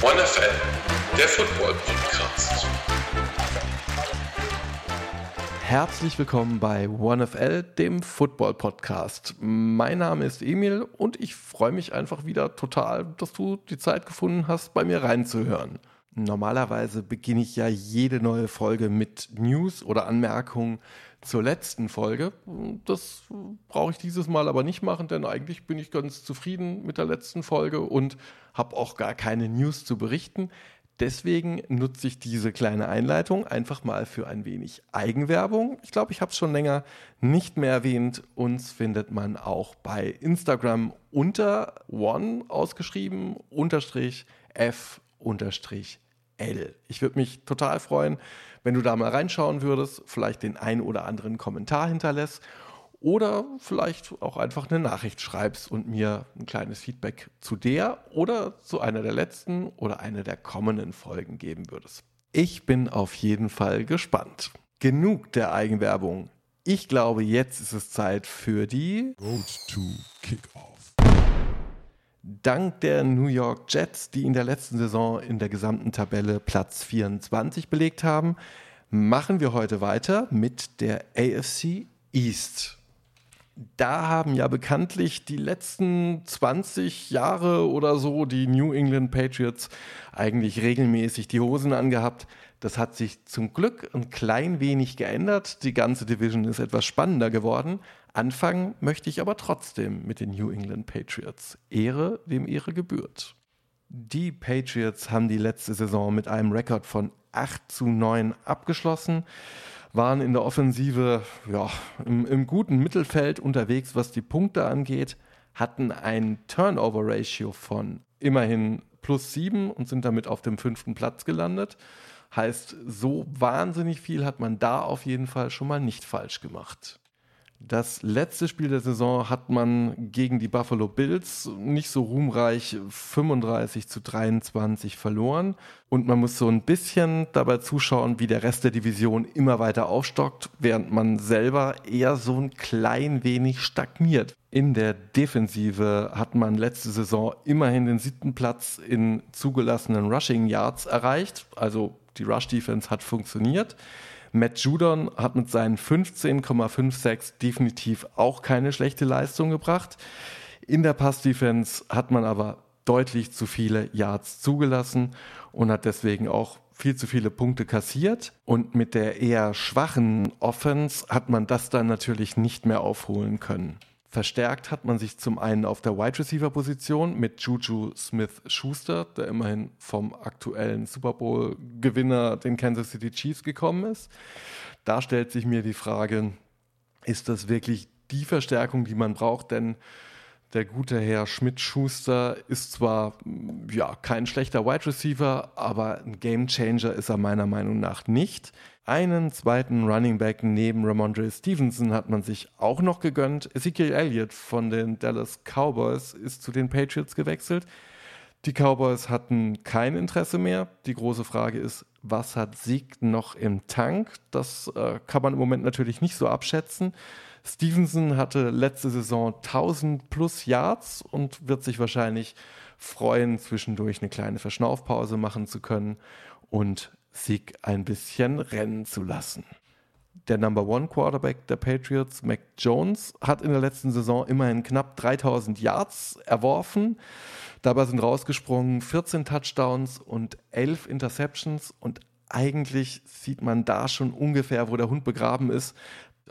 OneFL, der Football Podcast. Herzlich willkommen bei OneFL, dem Football Podcast. Mein Name ist Emil und ich freue mich einfach wieder total, dass du die Zeit gefunden hast, bei mir reinzuhören. Normalerweise beginne ich ja jede neue Folge mit News oder Anmerkungen zur letzten Folge. Das brauche ich dieses Mal aber nicht machen, denn eigentlich bin ich ganz zufrieden mit der letzten Folge und habe auch gar keine News zu berichten. Deswegen nutze ich diese kleine Einleitung einfach mal für ein wenig Eigenwerbung. Ich glaube, ich habe es schon länger nicht mehr erwähnt. Uns findet man auch bei Instagram unter one ausgeschrieben unterstrich f unterstrich L. Ich würde mich total freuen, wenn du da mal reinschauen würdest, vielleicht den ein oder anderen Kommentar hinterlässt oder vielleicht auch einfach eine Nachricht schreibst und mir ein kleines Feedback zu der oder zu einer der letzten oder einer der kommenden Folgen geben würdest. Ich bin auf jeden Fall gespannt. Genug der Eigenwerbung. Ich glaube, jetzt ist es Zeit für die Road to Kickoff. Dank der New York Jets, die in der letzten Saison in der gesamten Tabelle Platz 24 belegt haben, machen wir heute weiter mit der AFC East. Da haben ja bekanntlich die letzten 20 Jahre oder so die New England Patriots eigentlich regelmäßig die Hosen angehabt. Das hat sich zum Glück ein klein wenig geändert. Die ganze Division ist etwas spannender geworden. Anfangen möchte ich aber trotzdem mit den New England Patriots. Ehre, wem Ehre gebührt. Die Patriots haben die letzte Saison mit einem Rekord von 8 zu 9 abgeschlossen, waren in der Offensive ja, im, im guten Mittelfeld unterwegs, was die Punkte angeht, hatten ein Turnover-Ratio von immerhin plus 7 und sind damit auf dem fünften Platz gelandet. Heißt, so wahnsinnig viel hat man da auf jeden Fall schon mal nicht falsch gemacht. Das letzte Spiel der Saison hat man gegen die Buffalo Bills nicht so ruhmreich 35 zu 23 verloren. Und man muss so ein bisschen dabei zuschauen, wie der Rest der Division immer weiter aufstockt, während man selber eher so ein klein wenig stagniert. In der Defensive hat man letzte Saison immerhin den siebten Platz in zugelassenen Rushing Yards erreicht. Also die Rush Defense hat funktioniert. Matt Judon hat mit seinen 15,56 definitiv auch keine schlechte Leistung gebracht. In der Pass-Defense hat man aber deutlich zu viele Yards zugelassen und hat deswegen auch viel zu viele Punkte kassiert. Und mit der eher schwachen Offense hat man das dann natürlich nicht mehr aufholen können. Verstärkt hat man sich zum einen auf der Wide Receiver Position mit Juju Smith Schuster, der immerhin vom aktuellen Super Bowl Gewinner den Kansas City Chiefs gekommen ist. Da stellt sich mir die Frage, ist das wirklich die Verstärkung, die man braucht? Denn der gute Herr Schmidt-Schuster ist zwar ja, kein schlechter Wide Receiver, aber ein Game Changer ist er meiner Meinung nach nicht. Einen zweiten Running Back neben Ramondre Stevenson hat man sich auch noch gegönnt. Ezekiel Elliott von den Dallas Cowboys ist zu den Patriots gewechselt. Die Cowboys hatten kein Interesse mehr. Die große Frage ist, was hat Sieg noch im Tank? Das äh, kann man im Moment natürlich nicht so abschätzen. Stevenson hatte letzte Saison 1000 plus Yards und wird sich wahrscheinlich freuen, zwischendurch eine kleine Verschnaufpause machen zu können. Und Sieg ein bisschen rennen zu lassen. Der Number One Quarterback der Patriots, Mac Jones, hat in der letzten Saison immerhin knapp 3000 Yards erworfen. Dabei sind rausgesprungen 14 Touchdowns und 11 Interceptions und eigentlich sieht man da schon ungefähr, wo der Hund begraben ist.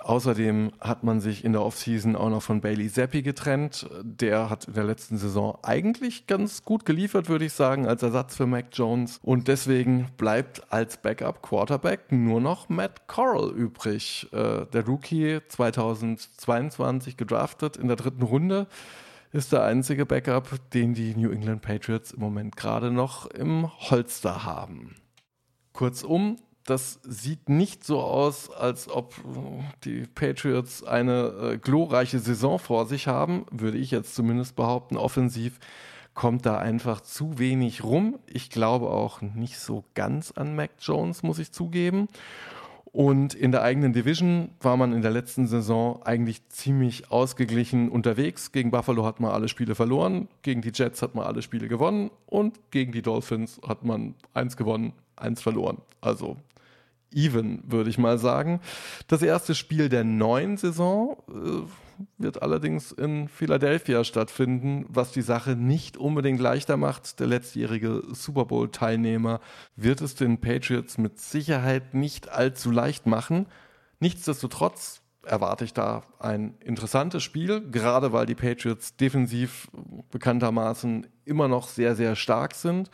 Außerdem hat man sich in der Offseason auch noch von Bailey Zappi getrennt. Der hat in der letzten Saison eigentlich ganz gut geliefert, würde ich sagen, als Ersatz für Mac Jones. Und deswegen bleibt als Backup Quarterback nur noch Matt Corral übrig. Äh, der Rookie 2022 gedraftet in der dritten Runde ist der einzige Backup, den die New England Patriots im Moment gerade noch im Holster haben. Kurzum, das sieht nicht so aus, als ob die Patriots eine äh, glorreiche Saison vor sich haben, würde ich jetzt zumindest behaupten. Offensiv kommt da einfach zu wenig rum. Ich glaube auch nicht so ganz an Mac Jones, muss ich zugeben. Und in der eigenen Division war man in der letzten Saison eigentlich ziemlich ausgeglichen unterwegs. Gegen Buffalo hat man alle Spiele verloren, gegen die Jets hat man alle Spiele gewonnen und gegen die Dolphins hat man eins gewonnen, eins verloren. Also even, würde ich mal sagen. Das erste Spiel der neuen Saison äh, wird allerdings in Philadelphia stattfinden, was die Sache nicht unbedingt leichter macht. Der letztjährige Super Bowl-Teilnehmer wird es den Patriots mit Sicherheit nicht allzu leicht machen. Nichtsdestotrotz erwarte ich da ein interessantes Spiel, gerade weil die Patriots defensiv bekanntermaßen immer noch sehr, sehr stark sind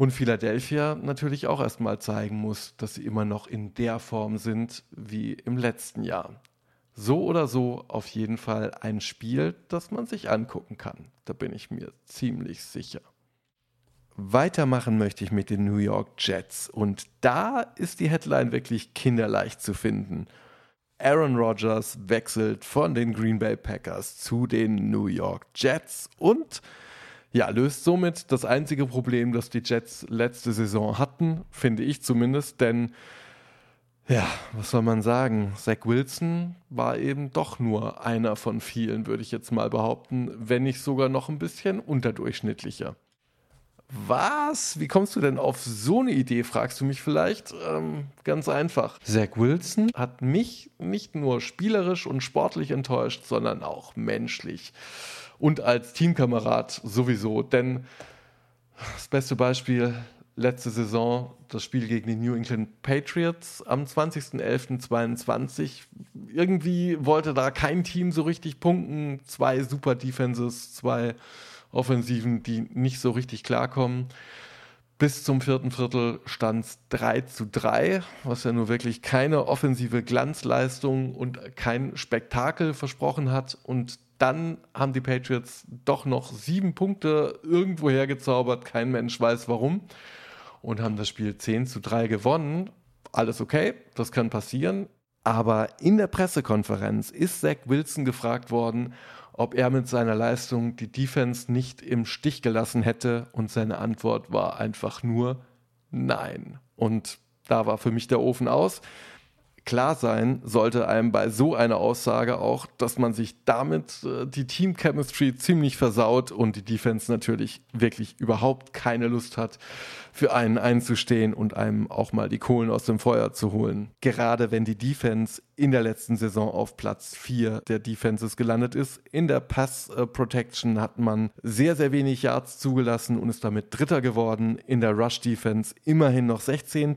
und Philadelphia natürlich auch erstmal zeigen muss, dass sie immer noch in der Form sind wie im letzten Jahr. So oder so auf jeden Fall ein Spiel, das man sich angucken kann. Da bin ich mir ziemlich sicher. Weitermachen möchte ich mit den New York Jets und da ist die Headline wirklich kinderleicht zu finden. Aaron Rodgers wechselt von den Green Bay Packers zu den New York Jets und ja, löst somit das einzige Problem, das die Jets letzte Saison hatten, finde ich zumindest, denn ja, was soll man sagen? Zach Wilson war eben doch nur einer von vielen, würde ich jetzt mal behaupten, wenn nicht sogar noch ein bisschen unterdurchschnittlicher. Was? Wie kommst du denn auf so eine Idee, fragst du mich vielleicht? Ähm, ganz einfach. Zach Wilson hat mich nicht nur spielerisch und sportlich enttäuscht, sondern auch menschlich und als Teamkamerad sowieso. Denn das beste Beispiel letzte Saison, das Spiel gegen die New England Patriots am 20.11.22. Irgendwie wollte da kein Team so richtig punkten. Zwei super Defenses, zwei Offensiven, die nicht so richtig klarkommen. Bis zum vierten Viertel stand es 3 zu 3, was ja nur wirklich keine offensive Glanzleistung und kein Spektakel versprochen hat. Und dann haben die Patriots doch noch sieben Punkte irgendwo hergezaubert. Kein Mensch weiß warum. Und haben das Spiel 10 zu 3 gewonnen. Alles okay, das kann passieren. Aber in der Pressekonferenz ist Zach Wilson gefragt worden, ob er mit seiner Leistung die Defense nicht im Stich gelassen hätte. Und seine Antwort war einfach nur Nein. Und da war für mich der Ofen aus klar sein sollte einem bei so einer Aussage auch, dass man sich damit äh, die Team Chemistry ziemlich versaut und die Defense natürlich wirklich überhaupt keine Lust hat, für einen einzustehen und einem auch mal die Kohlen aus dem Feuer zu holen. Gerade wenn die Defense in der letzten Saison auf Platz 4 der Defenses gelandet ist. In der Pass Protection hat man sehr, sehr wenig Yards zugelassen und ist damit Dritter geworden. In der Rush Defense immerhin noch 16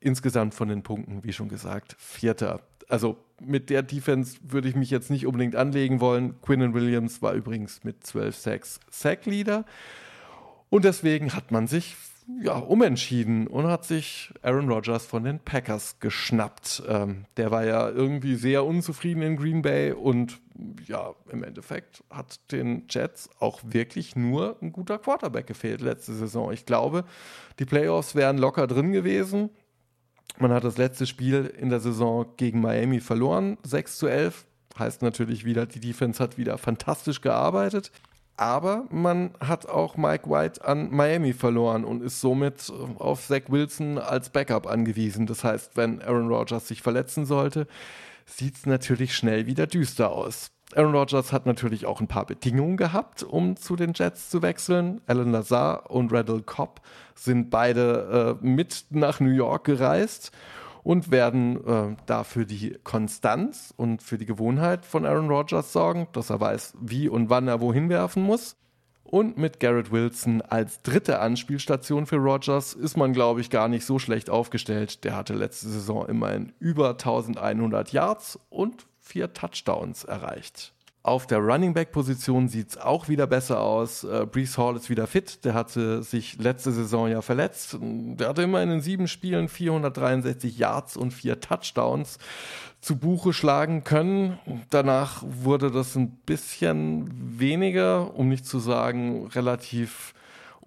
insgesamt von den Punkten, wie schon gesagt, Vierter. Also mit der Defense würde ich mich jetzt nicht unbedingt anlegen wollen. Quinnen Williams war übrigens mit 12 Sacks Sack-Leader. Und deswegen hat man sich ja, umentschieden und hat sich Aaron Rodgers von den Packers geschnappt. Ähm, der war ja irgendwie sehr unzufrieden in Green Bay und ja, im Endeffekt hat den Jets auch wirklich nur ein guter Quarterback gefehlt letzte Saison. Ich glaube, die Playoffs wären locker drin gewesen. Man hat das letzte Spiel in der Saison gegen Miami verloren, 6 zu 11. Heißt natürlich wieder, die Defense hat wieder fantastisch gearbeitet. Aber man hat auch Mike White an Miami verloren und ist somit auf Zach Wilson als Backup angewiesen. Das heißt, wenn Aaron Rodgers sich verletzen sollte, sieht es natürlich schnell wieder düster aus. Aaron Rodgers hat natürlich auch ein paar Bedingungen gehabt, um zu den Jets zu wechseln. Alan Lazar und Randall Cobb sind beide äh, mit nach New York gereist und werden äh, dafür die Konstanz und für die Gewohnheit von Aaron Rodgers sorgen, dass er weiß, wie und wann er wohin werfen muss. Und mit Garrett Wilson als dritte Anspielstation für Rodgers ist man, glaube ich, gar nicht so schlecht aufgestellt. Der hatte letzte Saison immerhin über 1100 Yards und vier Touchdowns erreicht. Auf der Running Back Position sieht es auch wieder besser aus. Äh, Brees Hall ist wieder fit. Der hatte sich letzte Saison ja verletzt. Der hatte immer in den sieben Spielen 463 Yards und vier Touchdowns zu Buche schlagen können. Danach wurde das ein bisschen weniger, um nicht zu sagen relativ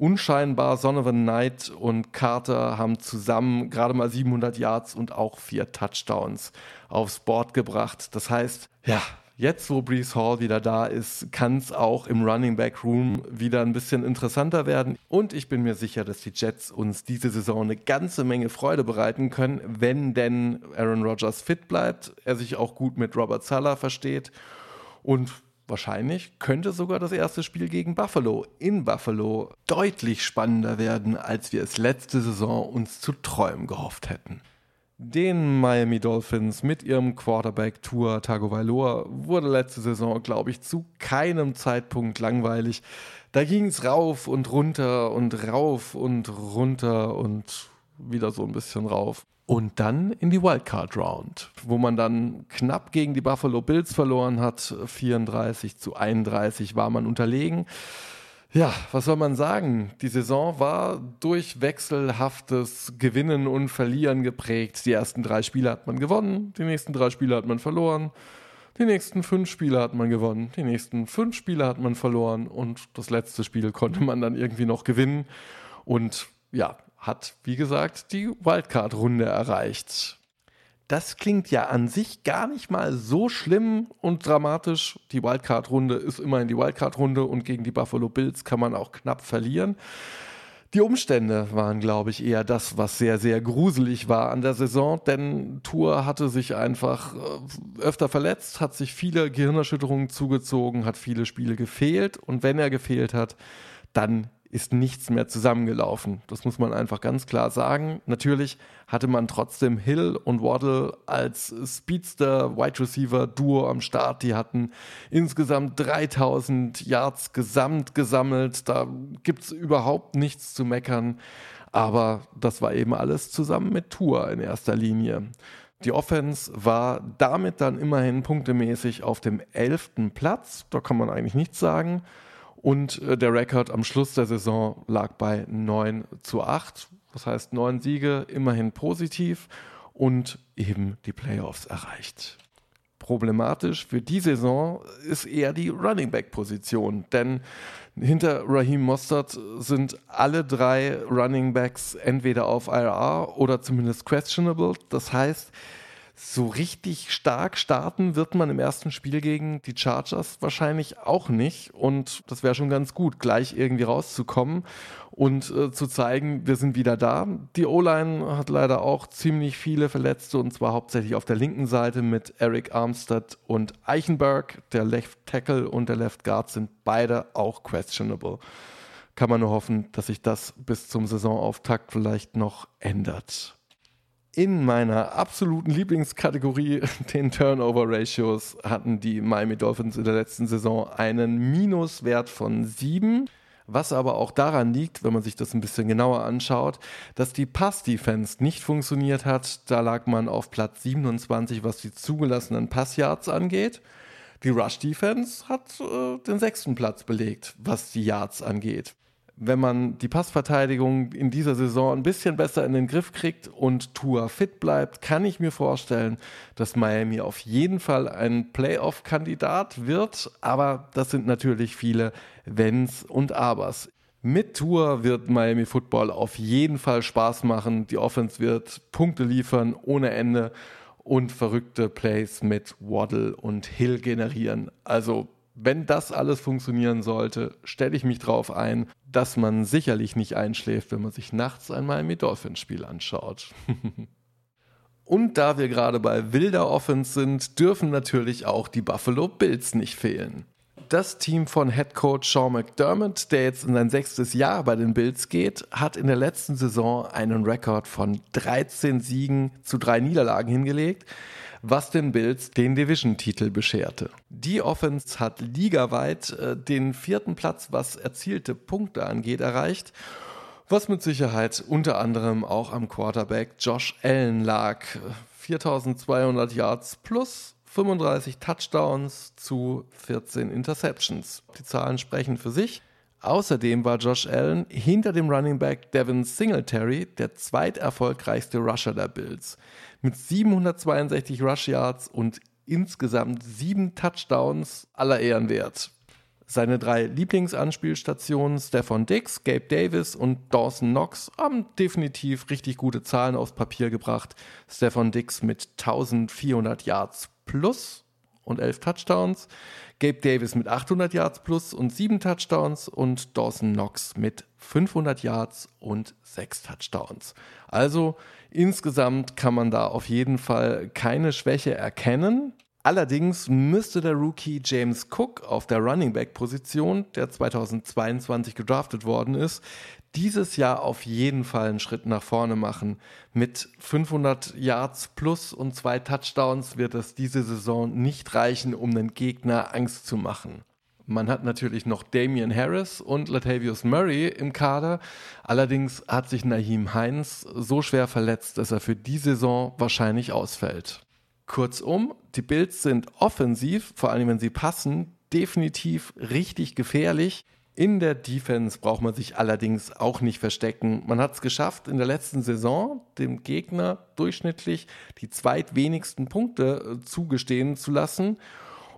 unscheinbar. Sonovan Knight und Carter haben zusammen gerade mal 700 Yards und auch vier Touchdowns aufs Board gebracht. Das heißt, ja, Jetzt, wo Brees Hall wieder da ist, kann es auch im Running Back Room wieder ein bisschen interessanter werden. Und ich bin mir sicher, dass die Jets uns diese Saison eine ganze Menge Freude bereiten können, wenn denn Aaron Rodgers fit bleibt, er sich auch gut mit Robert Sala versteht und wahrscheinlich könnte sogar das erste Spiel gegen Buffalo in Buffalo deutlich spannender werden, als wir es letzte Saison uns zu träumen gehofft hätten. Den Miami Dolphins mit ihrem Quarterback Tour Tagovailoa wurde letzte Saison, glaube ich, zu keinem Zeitpunkt langweilig. Da ging es rauf und runter und rauf und runter und wieder so ein bisschen rauf. Und dann in die Wildcard Round, wo man dann knapp gegen die Buffalo Bills verloren hat. 34 zu 31 war man unterlegen. Ja, was soll man sagen? Die Saison war durch wechselhaftes Gewinnen und Verlieren geprägt. Die ersten drei Spiele hat man gewonnen, die nächsten drei Spiele hat man verloren, die nächsten fünf Spiele hat man gewonnen, die nächsten fünf Spiele hat man verloren und das letzte Spiel konnte man dann irgendwie noch gewinnen und ja, hat, wie gesagt, die Wildcard-Runde erreicht. Das klingt ja an sich gar nicht mal so schlimm und dramatisch. Die Wildcard-Runde ist immerhin die Wildcard-Runde und gegen die Buffalo Bills kann man auch knapp verlieren. Die Umstände waren, glaube ich, eher das, was sehr, sehr gruselig war an der Saison, denn Tour hatte sich einfach äh, öfter verletzt, hat sich viele Gehirnerschütterungen zugezogen, hat viele Spiele gefehlt und wenn er gefehlt hat, dann ist nichts mehr zusammengelaufen. Das muss man einfach ganz klar sagen. Natürlich hatte man trotzdem Hill und Waddle als Speedster Wide Receiver Duo am Start. Die hatten insgesamt 3000 Yards gesamt gesammelt. Da gibt es überhaupt nichts zu meckern. Aber das war eben alles zusammen mit Tour in erster Linie. Die Offense war damit dann immerhin punktemäßig auf dem elften Platz. Da kann man eigentlich nichts sagen. Und äh, der Rekord am Schluss der Saison lag bei 9 zu 8. Das heißt, neun Siege, immerhin positiv und eben die Playoffs erreicht. Problematisch für die Saison ist eher die Running Back Position, denn hinter Raheem Mostert sind alle drei Running Backs entweder auf IR oder zumindest questionable. Das heißt, so richtig stark starten wird man im ersten Spiel gegen die Chargers wahrscheinlich auch nicht. Und das wäre schon ganz gut, gleich irgendwie rauszukommen und äh, zu zeigen, wir sind wieder da. Die O-Line hat leider auch ziemlich viele Verletzte und zwar hauptsächlich auf der linken Seite mit Eric Armstead und Eichenberg. Der Left Tackle und der Left Guard sind beide auch questionable. Kann man nur hoffen, dass sich das bis zum Saisonauftakt vielleicht noch ändert in meiner absoluten Lieblingskategorie, den Turnover Ratios, hatten die Miami Dolphins in der letzten Saison einen Minuswert von 7. Was aber auch daran liegt, wenn man sich das ein bisschen genauer anschaut, dass die Pass-Defense nicht funktioniert hat. Da lag man auf Platz 27, was die zugelassenen Passyards angeht. Die Rush-Defense hat äh, den sechsten Platz belegt, was die Yards angeht wenn man die Passverteidigung in dieser Saison ein bisschen besser in den Griff kriegt und Tour fit bleibt, kann ich mir vorstellen, dass Miami auf jeden Fall ein Playoff-Kandidat wird. Aber das sind natürlich viele Wenns und Abers. Mit Tour wird Miami Football auf jeden Fall Spaß machen. Die Offense wird Punkte liefern ohne Ende und verrückte Plays mit Waddle und Hill generieren. Also wenn das alles funktionieren sollte, stelle ich mich darauf ein, dass man sicherlich nicht einschläft, wenn man sich nachts ein Miami Dolphins Spiel anschaut. Und da wir gerade bei wilder Offense sind, dürfen natürlich auch die Buffalo Bills nicht fehlen. Das Team von Head Coach Sean McDermott, der jetzt in sein sechstes Jahr bei den Bills geht, hat in der letzten Saison einen Rekord von 13 Siegen zu drei Niederlagen hingelegt was den Bills den Division-Titel bescherte. Die Offense hat ligaweit äh, den vierten Platz, was erzielte Punkte angeht, erreicht was mit Sicherheit unter anderem auch am Quarterback Josh Allen lag. 4200 Yards plus 35 Touchdowns zu 14 Interceptions. Die Zahlen sprechen für sich. Außerdem war Josh Allen hinter dem Running Back Devin Singletary der zweiterfolgreichste Rusher der Bills mit 762 Rush Yards und insgesamt sieben Touchdowns aller Ehren wert. Seine drei Lieblingsanspielstationen, Stefan Dix, Gabe Davis und Dawson Knox, haben definitiv richtig gute Zahlen aufs Papier gebracht. Stefan Dix mit 1400 Yards plus und 11 Touchdowns. Gabe Davis mit 800 Yards plus und 7 Touchdowns und Dawson Knox mit 500 Yards und 6 Touchdowns. Also insgesamt kann man da auf jeden Fall keine Schwäche erkennen. Allerdings müsste der Rookie James Cook auf der Running Back Position, der 2022 gedraftet worden ist, dieses Jahr auf jeden Fall einen Schritt nach vorne machen. Mit 500 Yards plus und zwei Touchdowns wird es diese Saison nicht reichen, um den Gegner Angst zu machen. Man hat natürlich noch Damian Harris und Latavius Murray im Kader. Allerdings hat sich Naheem Heinz so schwer verletzt, dass er für die Saison wahrscheinlich ausfällt. Kurzum, die Bills sind offensiv, vor allem wenn sie passen, definitiv richtig gefährlich. In der Defense braucht man sich allerdings auch nicht verstecken. Man hat es geschafft, in der letzten Saison dem Gegner durchschnittlich die zweitwenigsten Punkte äh, zugestehen zu lassen.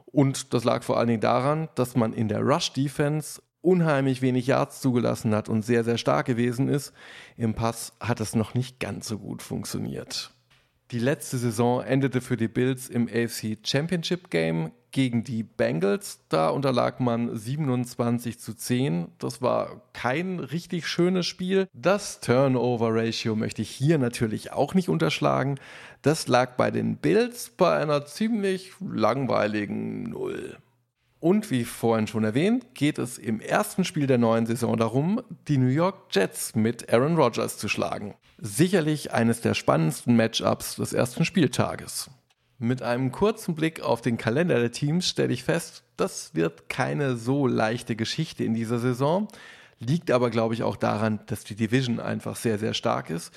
Und das lag vor allen Dingen daran, dass man in der Rush-Defense unheimlich wenig Yards zugelassen hat und sehr, sehr stark gewesen ist. Im Pass hat es noch nicht ganz so gut funktioniert. Die letzte Saison endete für die Bills im AFC Championship Game gegen die Bengals. Da unterlag man 27 zu 10. Das war kein richtig schönes Spiel. Das Turnover-Ratio möchte ich hier natürlich auch nicht unterschlagen. Das lag bei den Bills bei einer ziemlich langweiligen Null. Und wie vorhin schon erwähnt, geht es im ersten Spiel der neuen Saison darum, die New York Jets mit Aaron Rodgers zu schlagen. Sicherlich eines der spannendsten Matchups des ersten Spieltages. Mit einem kurzen Blick auf den Kalender der Teams stelle ich fest, das wird keine so leichte Geschichte in dieser Saison. Liegt aber, glaube ich, auch daran, dass die Division einfach sehr, sehr stark ist.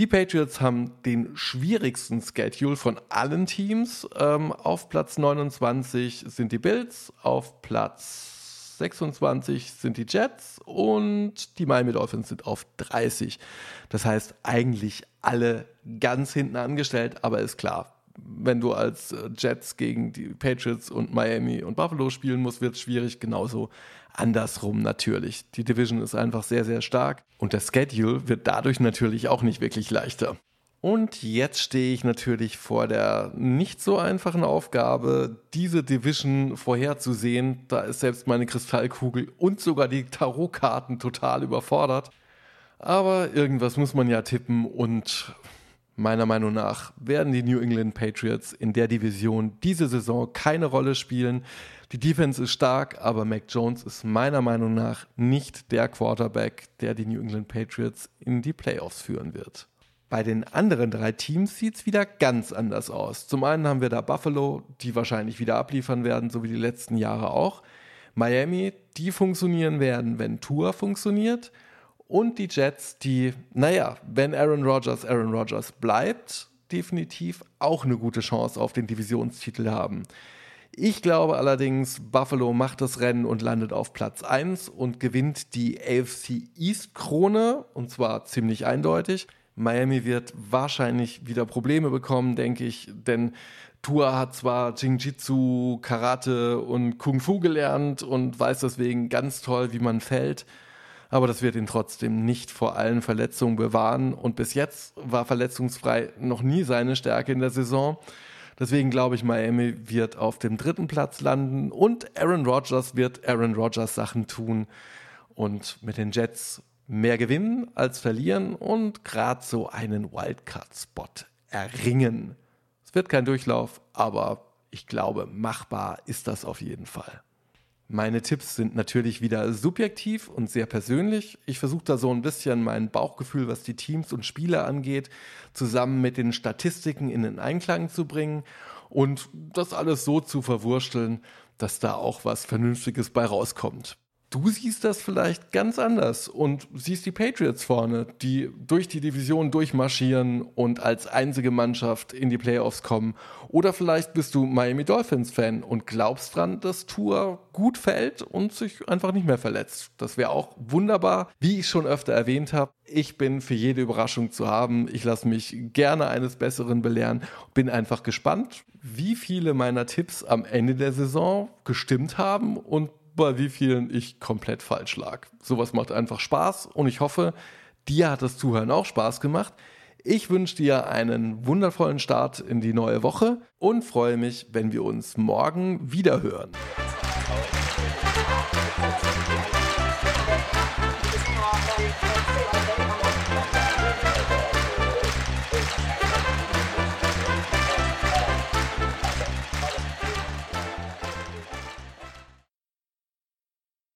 Die Patriots haben den schwierigsten Schedule von allen Teams. Ähm, auf Platz 29 sind die Bills, auf Platz 26 sind die Jets und die Miami Dolphins sind auf 30. Das heißt eigentlich alle ganz hinten angestellt, aber ist klar, wenn du als äh, Jets gegen die Patriots und Miami und Buffalo spielen musst, wird es schwierig. Genauso andersrum natürlich. Die Division ist einfach sehr, sehr stark und der Schedule wird dadurch natürlich auch nicht wirklich leichter. Und jetzt stehe ich natürlich vor der nicht so einfachen Aufgabe, diese Division vorherzusehen. Da ist selbst meine Kristallkugel und sogar die Tarotkarten total überfordert. Aber irgendwas muss man ja tippen und meiner Meinung nach werden die New England Patriots in der Division diese Saison keine Rolle spielen. Die Defense ist stark, aber Mac Jones ist meiner Meinung nach nicht der Quarterback, der die New England Patriots in die Playoffs führen wird. Bei den anderen drei Teams sieht es wieder ganz anders aus. Zum einen haben wir da Buffalo, die wahrscheinlich wieder abliefern werden, so wie die letzten Jahre auch. Miami, die funktionieren werden, wenn Tour funktioniert. Und die Jets, die, naja, wenn Aaron Rodgers Aaron Rodgers bleibt, definitiv auch eine gute Chance auf den Divisionstitel haben. Ich glaube allerdings, Buffalo macht das Rennen und landet auf Platz 1 und gewinnt die AFC East Krone und zwar ziemlich eindeutig. Miami wird wahrscheinlich wieder Probleme bekommen, denke ich, denn Tua hat zwar Jinjitsu, Karate und Kung Fu gelernt und weiß deswegen ganz toll, wie man fällt, aber das wird ihn trotzdem nicht vor allen Verletzungen bewahren und bis jetzt war verletzungsfrei noch nie seine Stärke in der Saison. Deswegen glaube ich, Miami wird auf dem dritten Platz landen und Aaron Rodgers wird Aaron Rodgers Sachen tun und mit den Jets mehr gewinnen als verlieren und gerade so einen Wildcard-Spot erringen. Es wird kein Durchlauf, aber ich glaube, machbar ist das auf jeden Fall. Meine Tipps sind natürlich wieder subjektiv und sehr persönlich. Ich versuche da so ein bisschen mein Bauchgefühl, was die Teams und Spieler angeht, zusammen mit den Statistiken in den Einklang zu bringen und das alles so zu verwursteln, dass da auch was Vernünftiges bei rauskommt. Du siehst das vielleicht ganz anders und siehst die Patriots vorne, die durch die Division durchmarschieren und als einzige Mannschaft in die Playoffs kommen. Oder vielleicht bist du Miami Dolphins Fan und glaubst dran, dass Tour gut fällt und sich einfach nicht mehr verletzt. Das wäre auch wunderbar. Wie ich schon öfter erwähnt habe, ich bin für jede Überraschung zu haben. Ich lasse mich gerne eines Besseren belehren. Bin einfach gespannt, wie viele meiner Tipps am Ende der Saison gestimmt haben und bei wie vielen ich komplett falsch lag. Sowas macht einfach Spaß und ich hoffe, dir hat das Zuhören auch Spaß gemacht. Ich wünsche dir einen wundervollen Start in die neue Woche und freue mich, wenn wir uns morgen wieder hören.